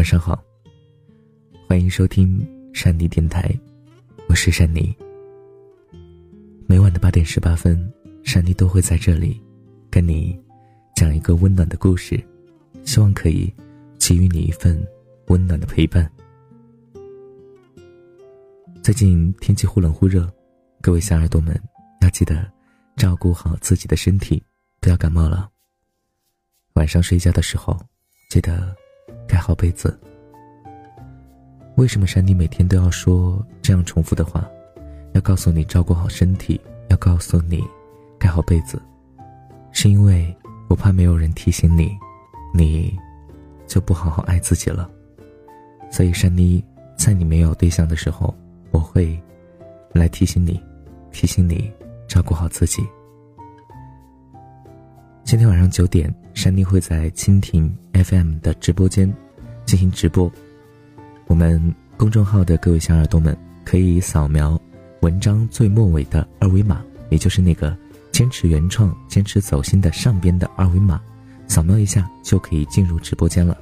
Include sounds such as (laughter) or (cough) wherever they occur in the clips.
晚上好。欢迎收听山妮电台，我是山妮。每晚的八点十八分，山妮都会在这里，跟你讲一个温暖的故事，希望可以给予你一份温暖的陪伴。最近天气忽冷忽热，各位小耳朵们要记得照顾好自己的身体，不要感冒了。晚上睡觉的时候，记得盖好被子。为什么山妮每天都要说这样重复的话？要告诉你照顾好身体，要告诉你盖好被子，是因为我怕没有人提醒你，你就不好好爱自己了。所以山妮在你没有对象的时候，我会来提醒你，提醒你照顾好自己。今天晚上九点，山妮会在蜻蜓 FM 的直播间进行直播。我们公众号的各位小耳朵们可以扫描文章最末尾的二维码，也就是那个坚持原创、坚持走心的上边的二维码，扫描一下就可以进入直播间了。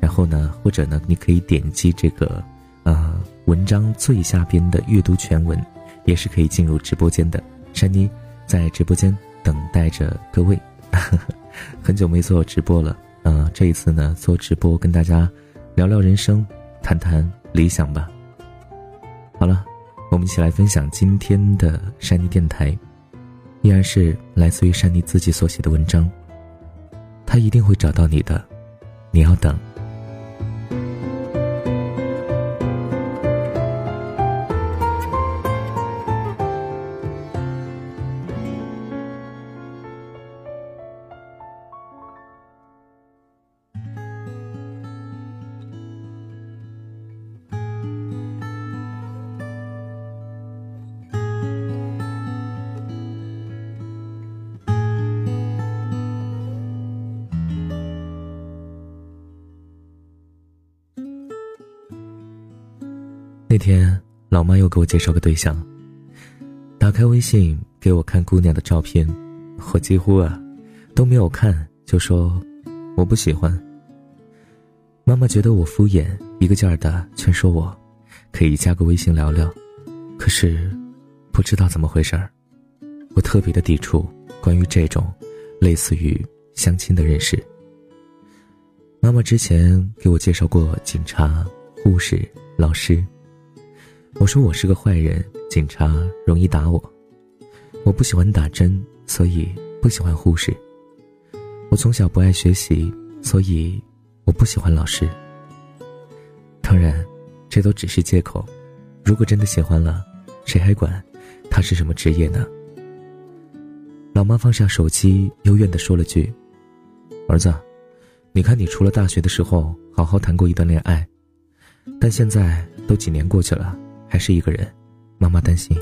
然后呢，或者呢，你可以点击这个呃文章最下边的阅读全文，也是可以进入直播间的。山妮在直播间等待着各位。(laughs) 很久没做直播了，嗯，这一次呢，做直播跟大家聊聊人生，谈谈理想吧。好了，我们一起来分享今天的山妮电台，依然是来自于山妮自己所写的文章。他一定会找到你的，你要等。那天，老妈又给我介绍个对象。打开微信给我看姑娘的照片，我几乎啊都没有看，就说我不喜欢。妈妈觉得我敷衍，一个劲儿的劝说我，可以加个微信聊聊。可是，不知道怎么回事儿，我特别的抵触关于这种类似于相亲的认识。妈妈之前给我介绍过警察、护士、老师。我说我是个坏人，警察容易打我。我不喜欢打针，所以不喜欢护士。我从小不爱学习，所以我不喜欢老师。当然，这都只是借口。如果真的喜欢了，谁还管他是什么职业呢？老妈放下手机，幽怨地说了句：“儿子，你看你除了大学的时候好好谈过一段恋爱，但现在都几年过去了。”还是一个人，妈妈担心。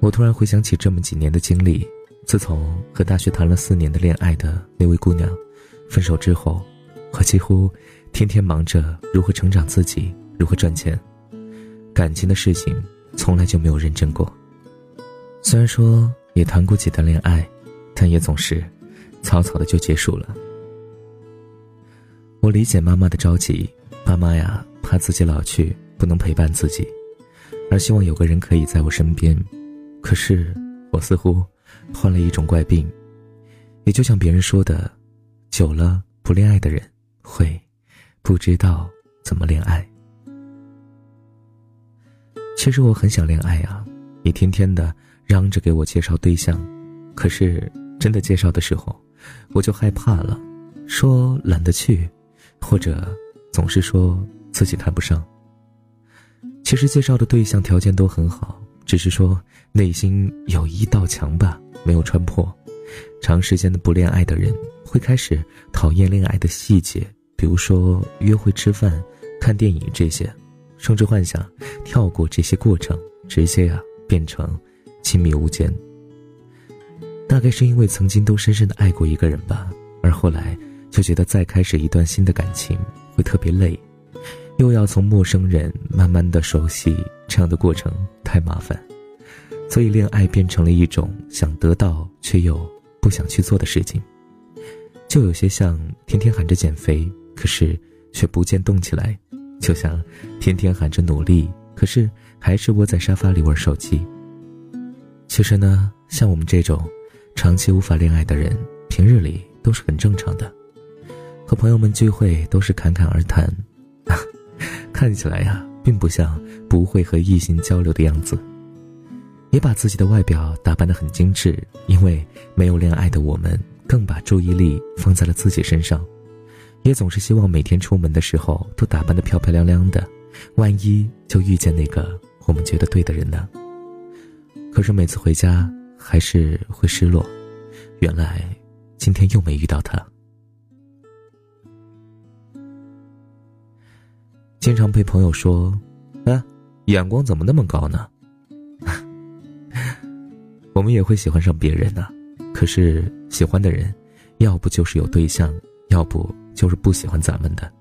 我突然回想起这么几年的经历，自从和大学谈了四年的恋爱的那位姑娘分手之后，我几乎天天忙着如何成长自己，如何赚钱，感情的事情从来就没有认真过。虽然说也谈过几段恋爱，但也总是草草的就结束了。我理解妈妈的着急，爸妈呀怕自己老去。不能陪伴自己，而希望有个人可以在我身边。可是我似乎患了一种怪病，也就像别人说的，久了不恋爱的人会不知道怎么恋爱。其实我很想恋爱啊，你天天的嚷着给我介绍对象，可是真的介绍的时候，我就害怕了，说懒得去，或者总是说自己谈不上。其实介绍的对象条件都很好，只是说内心有一道墙吧没有穿破。长时间的不恋爱的人会开始讨厌恋爱的细节，比如说约会、吃饭、看电影这些，甚至幻想跳过这些过程，直接啊变成亲密无间。大概是因为曾经都深深的爱过一个人吧，而后来就觉得再开始一段新的感情会特别累。又要从陌生人慢慢的熟悉，这样的过程太麻烦，所以恋爱变成了一种想得到却又不想去做的事情，就有些像天天喊着减肥，可是却不见动起来，就像天天喊着努力，可是还是窝在沙发里玩手机。其实呢，像我们这种长期无法恋爱的人，平日里都是很正常的，和朋友们聚会都是侃侃而谈，(laughs) (laughs) 看起来呀，并不像不会和异性交流的样子。也把自己的外表打扮得很精致，因为没有恋爱的我们，更把注意力放在了自己身上，也总是希望每天出门的时候都打扮得漂漂亮亮的，万一就遇见那个我们觉得对的人呢？可是每次回家还是会失落，原来今天又没遇到他。经常被朋友说：“啊，眼光怎么那么高呢？” (laughs) 我们也会喜欢上别人呢，可是喜欢的人，要不就是有对象，要不就是不喜欢咱们的。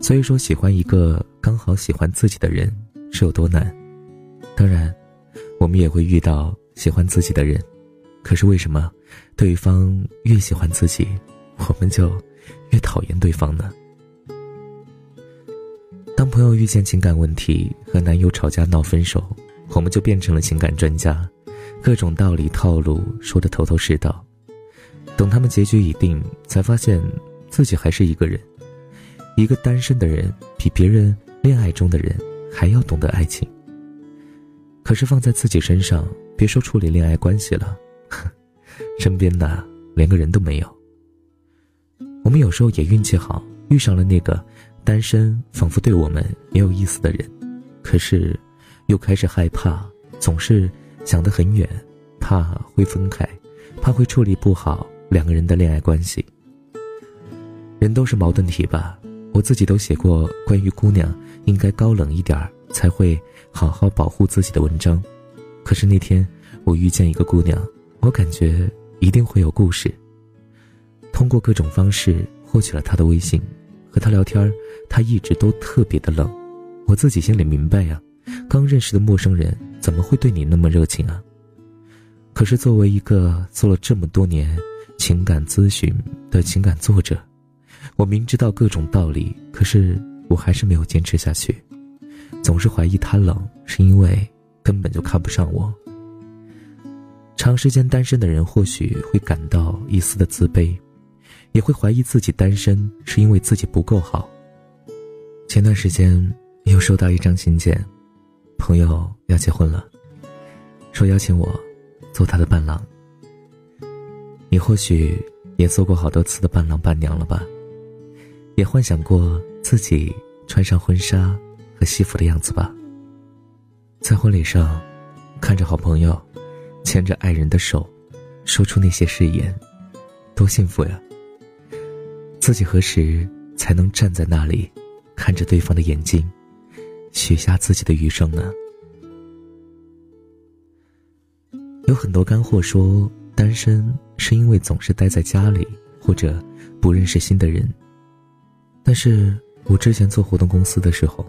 所以说，喜欢一个刚好喜欢自己的人是有多难？当然，我们也会遇到喜欢自己的人，可是为什么对方越喜欢自己，我们就越讨厌对方呢？当朋友遇见情感问题，和男友吵架闹分手。我们就变成了情感专家，各种道理套路说得头头是道。等他们结局已定，才发现自己还是一个人。一个单身的人比别人恋爱中的人还要懂得爱情。可是放在自己身上，别说处理恋爱关系了，(laughs) 身边的连个人都没有。我们有时候也运气好，遇上了那个单身仿佛对我们没有意思的人，可是。又开始害怕，总是想得很远，怕会分开，怕会处理不好两个人的恋爱关系。人都是矛盾体吧？我自己都写过关于姑娘应该高冷一点儿才会好好保护自己的文章。可是那天我遇见一个姑娘，我感觉一定会有故事。通过各种方式获取了她的微信，和她聊天儿，他一直都特别的冷。我自己心里明白呀。刚认识的陌生人怎么会对你那么热情啊？可是作为一个做了这么多年情感咨询的情感作者，我明知道各种道理，可是我还是没有坚持下去。总是怀疑他冷，是因为根本就看不上我。长时间单身的人或许会感到一丝的自卑，也会怀疑自己单身是因为自己不够好。前段时间又收到一张信件。朋友要结婚了，说邀请我做他的伴郎。你或许也做过好多次的伴郎伴娘了吧？也幻想过自己穿上婚纱和西服的样子吧？在婚礼上，看着好朋友牵着爱人的手，说出那些誓言，多幸福呀！自己何时才能站在那里，看着对方的眼睛？许下自己的余生呢？有很多干货说单身是因为总是待在家里，或者不认识新的人。但是我之前做活动公司的时候，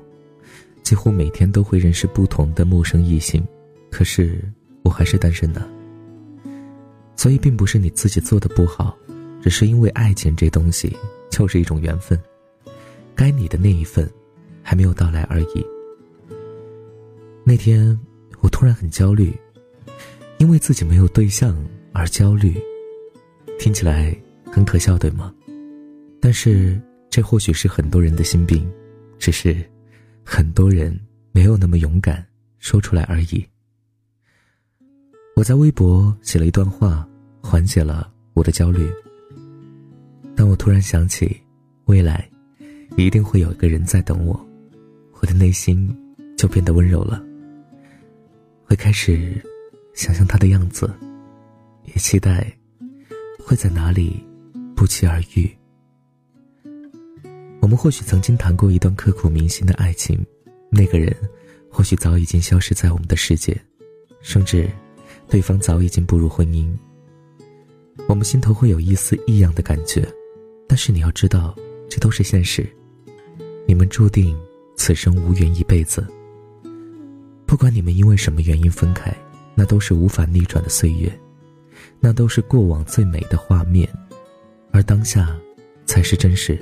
几乎每天都会认识不同的陌生异性，可是我还是单身的。所以并不是你自己做的不好，只是因为爱情这东西就是一种缘分，该你的那一份还没有到来而已。那天，我突然很焦虑，因为自己没有对象而焦虑，听起来很可笑，对吗？但是这或许是很多人的心病，只是很多人没有那么勇敢说出来而已。我在微博写了一段话，缓解了我的焦虑。但我突然想起，未来一定会有一个人在等我，我的内心就变得温柔了。会开始想象他的样子，也期待会在哪里不期而遇。我们或许曾经谈过一段刻骨铭心的爱情，那个人或许早已经消失在我们的世界，甚至对方早已经步入婚姻。我们心头会有一丝异样的感觉，但是你要知道，这都是现实。你们注定此生无缘一辈子。不管你们因为什么原因分开，那都是无法逆转的岁月，那都是过往最美的画面，而当下，才是真实。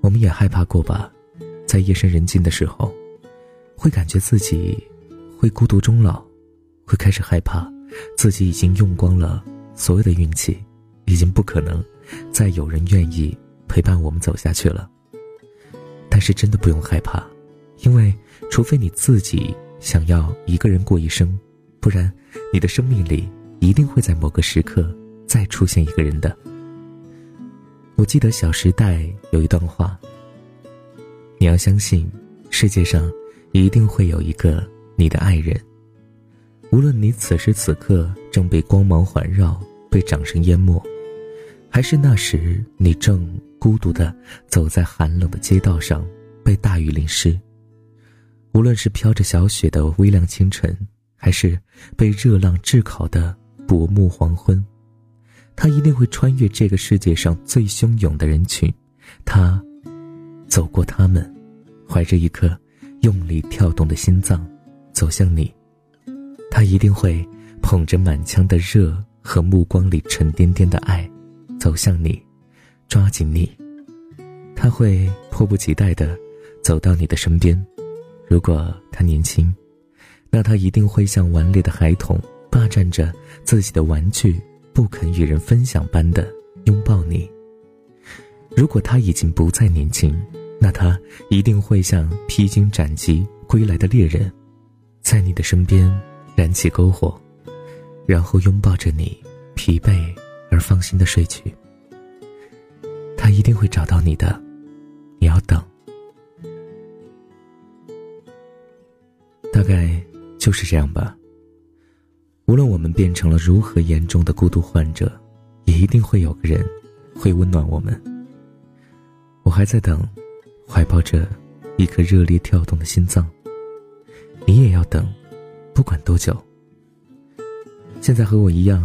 我们也害怕过吧，在夜深人静的时候，会感觉自己会孤独终老，会开始害怕自己已经用光了所有的运气，已经不可能再有人愿意陪伴我们走下去了。但是真的不用害怕，因为除非你自己想要一个人过一生，不然你的生命里一定会在某个时刻再出现一个人的。我记得《小时代》有一段话：“你要相信，世界上一定会有一个你的爱人。无论你此时此刻正被光芒环绕，被掌声淹没，还是那时你正孤独的走在寒冷的街道上，被大雨淋湿。无论是飘着小雪的微凉清晨，还是被热浪炙烤的薄暮黄昏。”他一定会穿越这个世界上最汹涌的人群，他走过他们，怀着一颗用力跳动的心脏，走向你。他一定会捧着满腔的热和目光里沉甸甸的爱，走向你，抓紧你。他会迫不及待地走到你的身边。如果他年轻，那他一定会像顽劣的孩童，霸占着自己的玩具。不肯与人分享般的拥抱你。如果他已经不再年轻，那他一定会像披荆斩棘归来的猎人，在你的身边燃起篝火，然后拥抱着你，疲惫而放心的睡去。他一定会找到你的，你要等。大概就是这样吧。无论我们变成了如何严重的孤独患者，也一定会有个人会温暖我们。我还在等，怀抱着一颗热烈跳动的心脏。你也要等，不管多久。现在和我一样，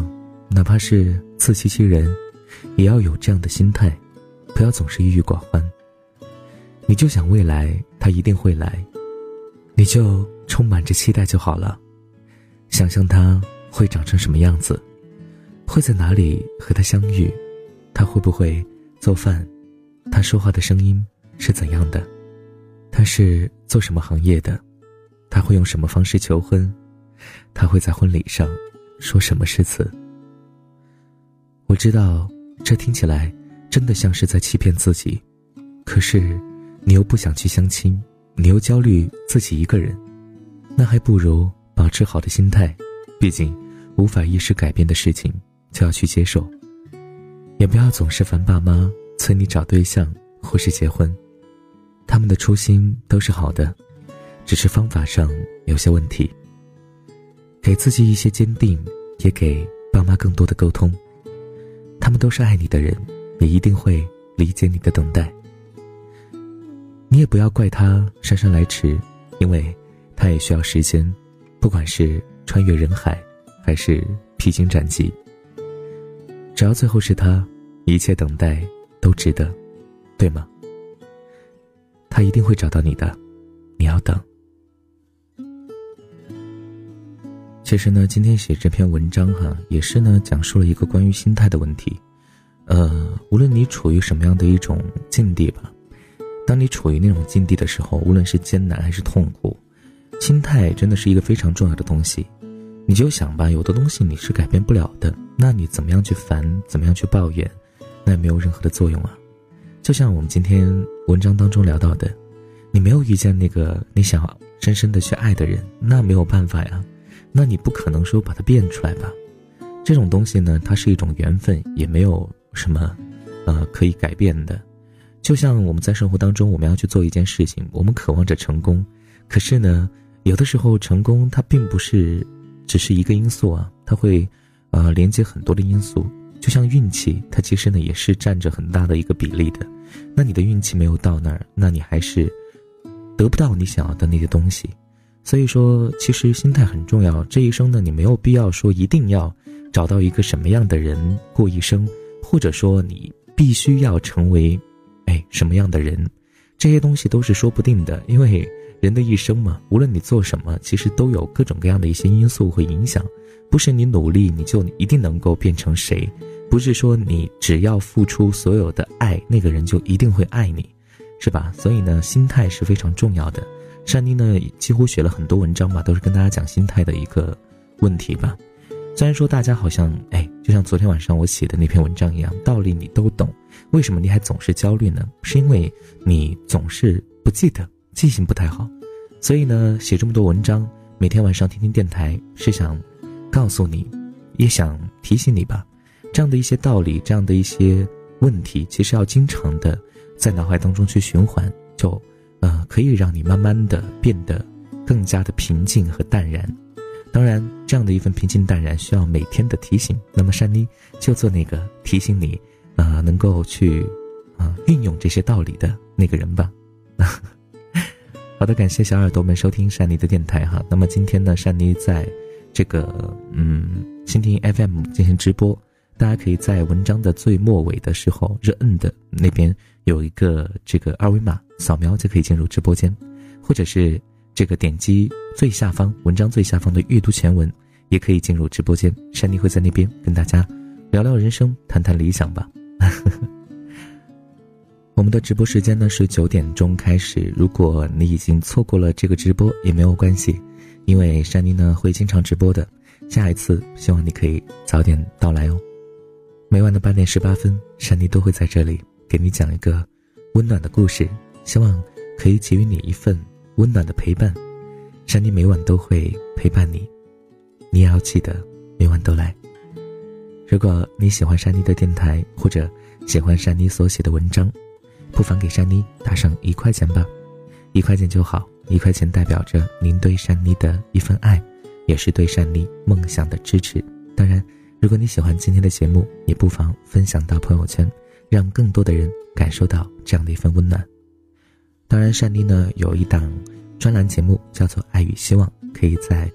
哪怕是自欺欺人，也要有这样的心态，不要总是郁郁寡欢。你就想未来他一定会来，你就充满着期待就好了。想象他会长成什么样子，会在哪里和他相遇，他会不会做饭，他说话的声音是怎样的，他是做什么行业的，他会用什么方式求婚，他会在婚礼上说什么诗词。我知道这听起来真的像是在欺骗自己，可是你又不想去相亲，你又焦虑自己一个人，那还不如。保持好的心态，毕竟无法一时改变的事情，就要去接受。也不要总是烦爸妈催你找对象或是结婚，他们的初心都是好的，只是方法上有些问题。给自己一些坚定，也给爸妈更多的沟通。他们都是爱你的人，也一定会理解你的等待。你也不要怪他姗姗来迟，因为他也需要时间。不管是穿越人海，还是披荆斩棘，只要最后是他，一切等待都值得，对吗？他一定会找到你的，你要等。其实呢，今天写这篇文章哈，也是呢，讲述了一个关于心态的问题。呃，无论你处于什么样的一种境地吧，当你处于那种境地的时候，无论是艰难还是痛苦。心态真的是一个非常重要的东西，你就想吧，有的东西你是改变不了的，那你怎么样去烦，怎么样去抱怨，那也没有任何的作用啊。就像我们今天文章当中聊到的，你没有遇见那个你想深深的去爱的人，那没有办法呀，那你不可能说把它变出来吧。这种东西呢，它是一种缘分，也没有什么，呃，可以改变的。就像我们在生活当中，我们要去做一件事情，我们渴望着成功，可是呢。有的时候，成功它并不是只是一个因素啊，它会，呃，连接很多的因素。就像运气，它其实呢也是占着很大的一个比例的。那你的运气没有到那儿，那你还是得不到你想要的那些东西。所以说，其实心态很重要。这一生呢，你没有必要说一定要找到一个什么样的人过一生，或者说你必须要成为，哎，什么样的人，这些东西都是说不定的，因为。人的一生嘛，无论你做什么，其实都有各种各样的一些因素会影响，不是你努力你就一定能够变成谁，不是说你只要付出所有的爱，那个人就一定会爱你，是吧？所以呢，心态是非常重要的。珊妮呢，几乎写了很多文章吧，都是跟大家讲心态的一个问题吧。虽然说大家好像哎，就像昨天晚上我写的那篇文章一样，道理你都懂，为什么你还总是焦虑呢？是因为你总是不记得，记性不太好。所以呢，写这么多文章，每天晚上听听电台，是想告诉你，也想提醒你吧。这样的一些道理，这样的一些问题，其实要经常的在脑海当中去循环，就。呃，可以让你慢慢的变得更加的平静和淡然。当然，这样的一份平静淡然需要每天的提醒。那么，珊妮就做那个提醒你，呃，能够去，啊，运用这些道理的那个人吧。(laughs) 好的，感谢小耳朵们收听珊妮的电台哈。那么今天呢，珊妮在这个嗯蜻蜓 FM 进行直播。大家可以在文章的最末尾的时候，热摁的那边有一个这个二维码，扫描就可以进入直播间，或者是这个点击最下方文章最下方的阅读全文，也可以进入直播间。珊妮会在那边跟大家聊聊人生，谈谈理想吧。(laughs) 我们的直播时间呢是九点钟开始，如果你已经错过了这个直播也没有关系，因为珊妮呢会经常直播的，下一次希望你可以早点到来哦。每晚的八点十八分，珊妮都会在这里给你讲一个温暖的故事，希望可以给予你一份温暖的陪伴。珊妮每晚都会陪伴你，你也要记得每晚都来。如果你喜欢珊妮的电台，或者喜欢珊妮所写的文章，不妨给珊妮打上一块钱吧，一块钱就好，一块钱代表着您对珊妮的一份爱，也是对珊妮梦想的支持。当然。如果你喜欢今天的节目，也不妨分享到朋友圈，让更多的人感受到这样的一份温暖。当然，善妮呢有一档专栏节目叫做《爱与希望》，可以在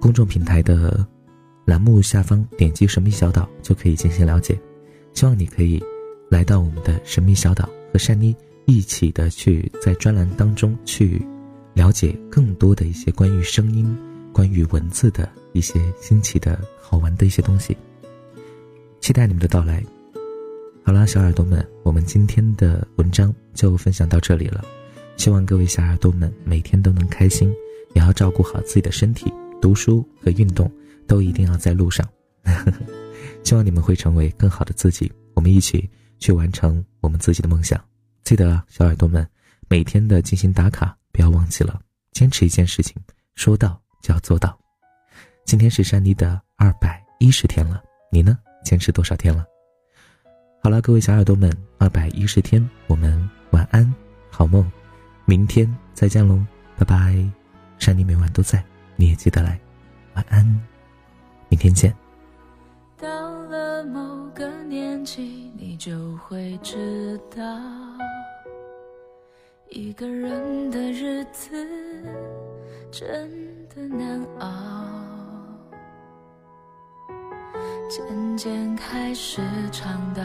公众平台的栏目下方点击“神秘小岛”就可以进行了解。希望你可以来到我们的神秘小岛，和善妮一起的去在专栏当中去了解更多的一些关于声音、关于文字的一些新奇的。好玩的一些东西，期待你们的到来。好了，小耳朵们，我们今天的文章就分享到这里了。希望各位小耳朵们每天都能开心，也要照顾好自己的身体，读书和运动都一定要在路上。(laughs) 希望你们会成为更好的自己，我们一起去完成我们自己的梦想。记得，小耳朵们每天的进行打卡，不要忘记了，坚持一件事情，说到就要做到。今天是山妮的二百一十天了，你呢？坚持多少天了？好了，各位小耳朵们，二百一十天，我们晚安，好梦，明天再见喽，拜拜。珊妮每晚都在，你也记得来，晚安，明天见。到了某个年纪，你就会知道，一个人的日子真的难熬。渐渐开始尝到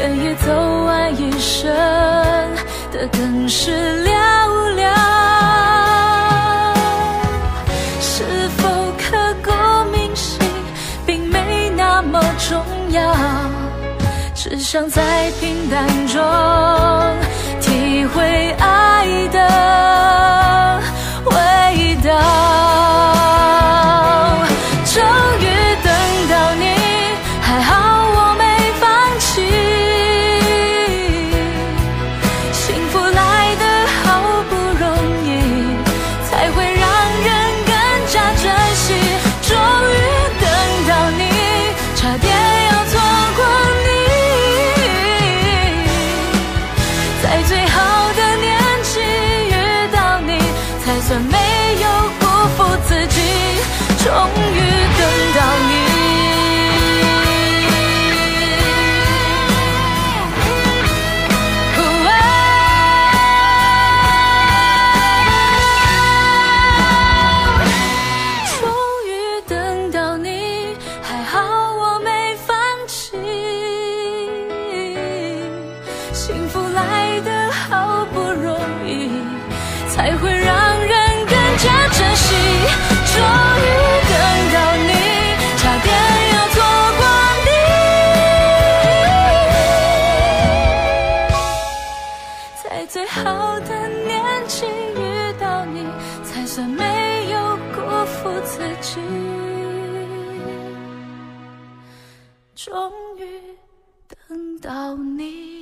愿意走完一生的更是寥寥是否刻骨铭心并没那么重要只想在平淡中体会爱的到你。